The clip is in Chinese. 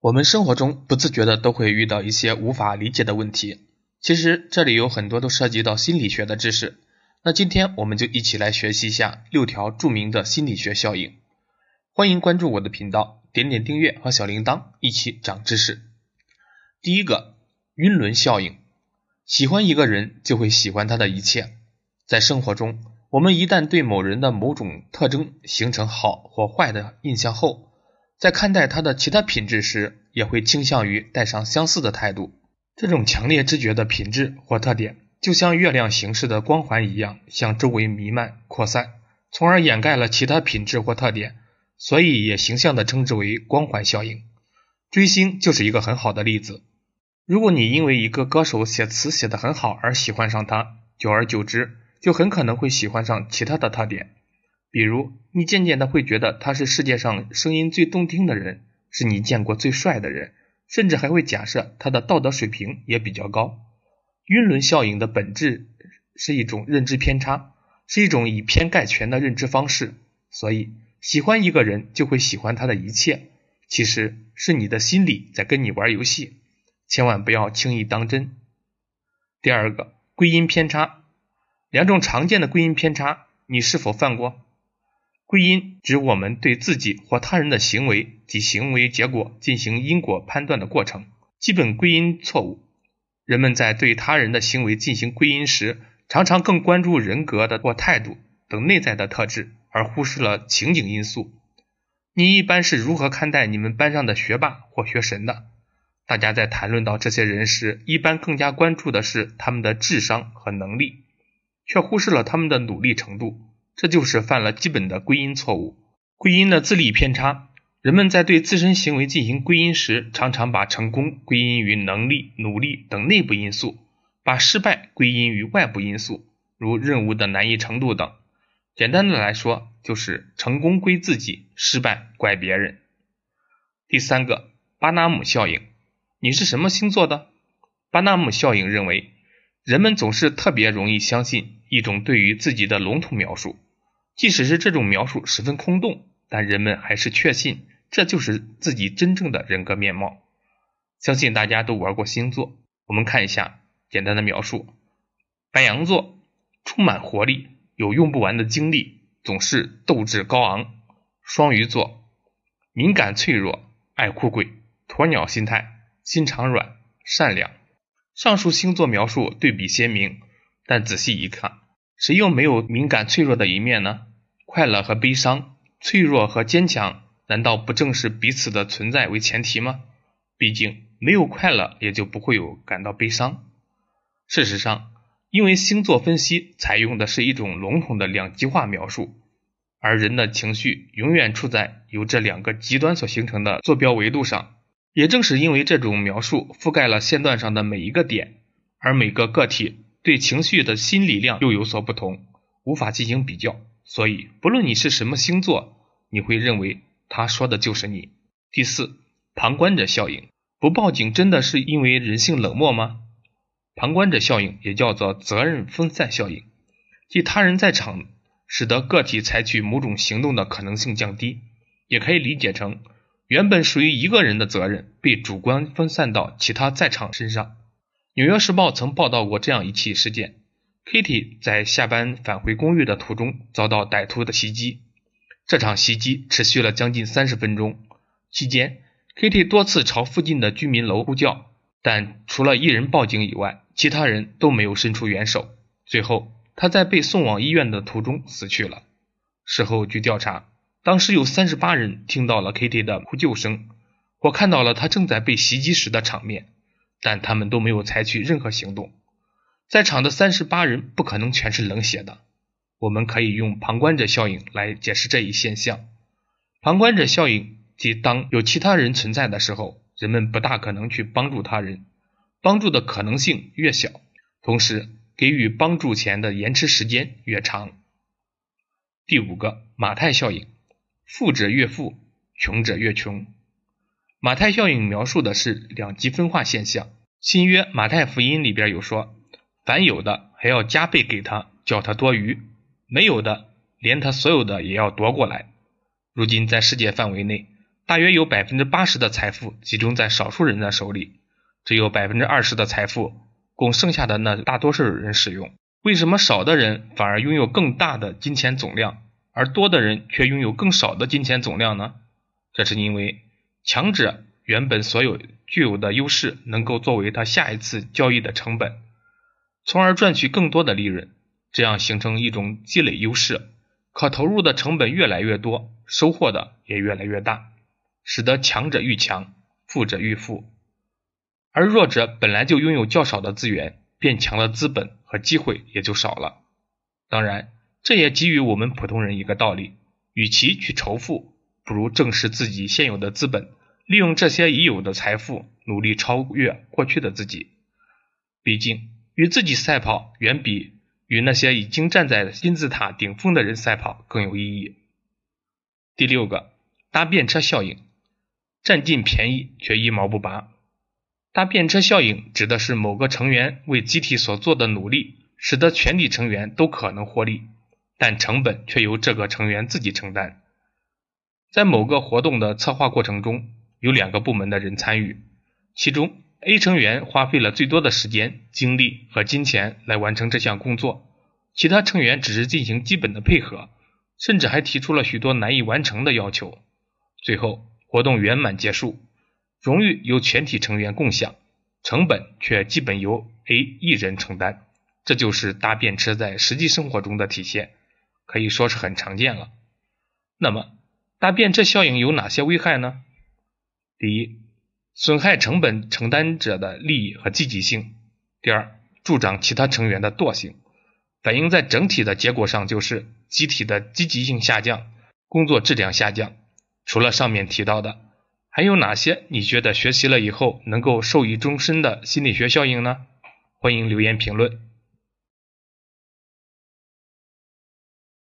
我们生活中不自觉的都会遇到一些无法理解的问题，其实这里有很多都涉及到心理学的知识。那今天我们就一起来学习一下六条著名的心理学效应。欢迎关注我的频道，点点订阅和小铃铛，一起长知识。第一个，晕轮效应。喜欢一个人就会喜欢他的一切。在生活中，我们一旦对某人的某种特征形成好或坏的印象后，在看待他的其他品质时，也会倾向于带上相似的态度。这种强烈知觉的品质或特点，就像月亮形式的光环一样，向周围弥漫扩散，从而掩盖了其他品质或特点，所以也形象地称之为光环效应。追星就是一个很好的例子。如果你因为一个歌手写词写得很好而喜欢上他，久而久之，就很可能会喜欢上其他的特点。比如，你渐渐的会觉得他是世界上声音最动听的人，是你见过最帅的人，甚至还会假设他的道德水平也比较高。晕轮效应的本质是一种认知偏差，是一种以偏概全的认知方式。所以，喜欢一个人就会喜欢他的一切，其实是你的心理在跟你玩游戏，千万不要轻易当真。第二个，归因偏差，两种常见的归因偏差，你是否犯过？归因指我们对自己或他人的行为及行为结果进行因果判断的过程，基本归因错误。人们在对他人的行为进行归因时，常常更关注人格的或态度等内在的特质，而忽视了情景因素。你一般是如何看待你们班上的学霸或学神的？大家在谈论到这些人时，一般更加关注的是他们的智商和能力，却忽视了他们的努力程度。这就是犯了基本的归因错误，归因的自利偏差。人们在对自身行为进行归因时，常常把成功归因于能力、努力等内部因素，把失败归因于外部因素，如任务的难易程度等。简单的来说，就是成功归自己，失败怪别人。第三个，巴纳姆效应。你是什么星座的？巴纳姆效应认为，人们总是特别容易相信一种对于自己的笼统描述。即使是这种描述十分空洞，但人们还是确信这就是自己真正的人格面貌。相信大家都玩过星座，我们看一下简单的描述：白羊座充满活力，有用不完的精力，总是斗志高昂；双鱼座敏感脆弱，爱哭鬼，鸵鸟心态，心肠软，善良。上述星座描述对比鲜明，但仔细一看。谁又没有敏感脆弱的一面呢？快乐和悲伤，脆弱和坚强，难道不正是彼此的存在为前提吗？毕竟没有快乐，也就不会有感到悲伤。事实上，因为星座分析采用的是一种笼统的两极化描述，而人的情绪永远处在由这两个极端所形成的坐标维度上。也正是因为这种描述覆盖了线段上的每一个点，而每个个体。对情绪的心理量又有所不同，无法进行比较，所以不论你是什么星座，你会认为他说的就是你。第四，旁观者效应，不报警真的是因为人性冷漠吗？旁观者效应也叫做责任分散效应，即他人在场，使得个体采取某种行动的可能性降低，也可以理解成原本属于一个人的责任被主观分散到其他在场身上。纽约时报曾报道过这样一起事件：Kitty 在下班返回公寓的途中遭到歹徒的袭击。这场袭击持续了将近三十分钟，期间 Kitty 多次朝附近的居民楼呼叫，但除了一人报警以外，其他人都没有伸出援手。最后，他在被送往医院的途中死去了。事后据调查，当时有三十八人听到了 Kitty 的呼救声，或看到了他正在被袭击时的场面。但他们都没有采取任何行动，在场的三十八人不可能全是冷血的。我们可以用旁观者效应来解释这一现象。旁观者效应即当有其他人存在的时候，人们不大可能去帮助他人，帮助的可能性越小，同时给予帮助前的延迟时间越长。第五个马太效应，富者越富，穷者越穷。马太效应描述的是两极分化现象。新约马太福音里边有说，凡有的还要加倍给他，叫他多余；没有的，连他所有的也要夺过来。如今在世界范围内，大约有百分之八十的财富集中在少数人的手里，只有百分之二十的财富供剩下的那大多数人使用。为什么少的人反而拥有更大的金钱总量，而多的人却拥有更少的金钱总量呢？这是因为强者原本所有具有的优势能够作为他下一次交易的成本，从而赚取更多的利润，这样形成一种积累优势。可投入的成本越来越多，收获的也越来越大，使得强者愈强，富者愈富，而弱者本来就拥有较少的资源，变强的资本和机会也就少了。当然，这也给予我们普通人一个道理：与其去仇富，不如正视自己现有的资本，利用这些已有的财富，努力超越过去的自己。毕竟，与自己赛跑远比。与那些已经站在金字塔顶峰的人赛跑更有意义。第六个，搭便车效应，占尽便宜却一毛不拔。搭便车效应指的是某个成员为集体所做的努力，使得全体成员都可能获利，但成本却由这个成员自己承担。在某个活动的策划过程中，有两个部门的人参与，其中。A 成员花费了最多的时间、精力和金钱来完成这项工作，其他成员只是进行基本的配合，甚至还提出了许多难以完成的要求。最后，活动圆满结束，荣誉由全体成员共享，成本却基本由 A 一人承担。这就是搭便车在实际生活中的体现，可以说是很常见了。那么，搭便车效应有哪些危害呢？第一。损害成本承担者的利益和积极性。第二，助长其他成员的惰性，反映在整体的结果上就是集体的积极性下降，工作质量下降。除了上面提到的，还有哪些你觉得学习了以后能够受益终身的心理学效应呢？欢迎留言评论。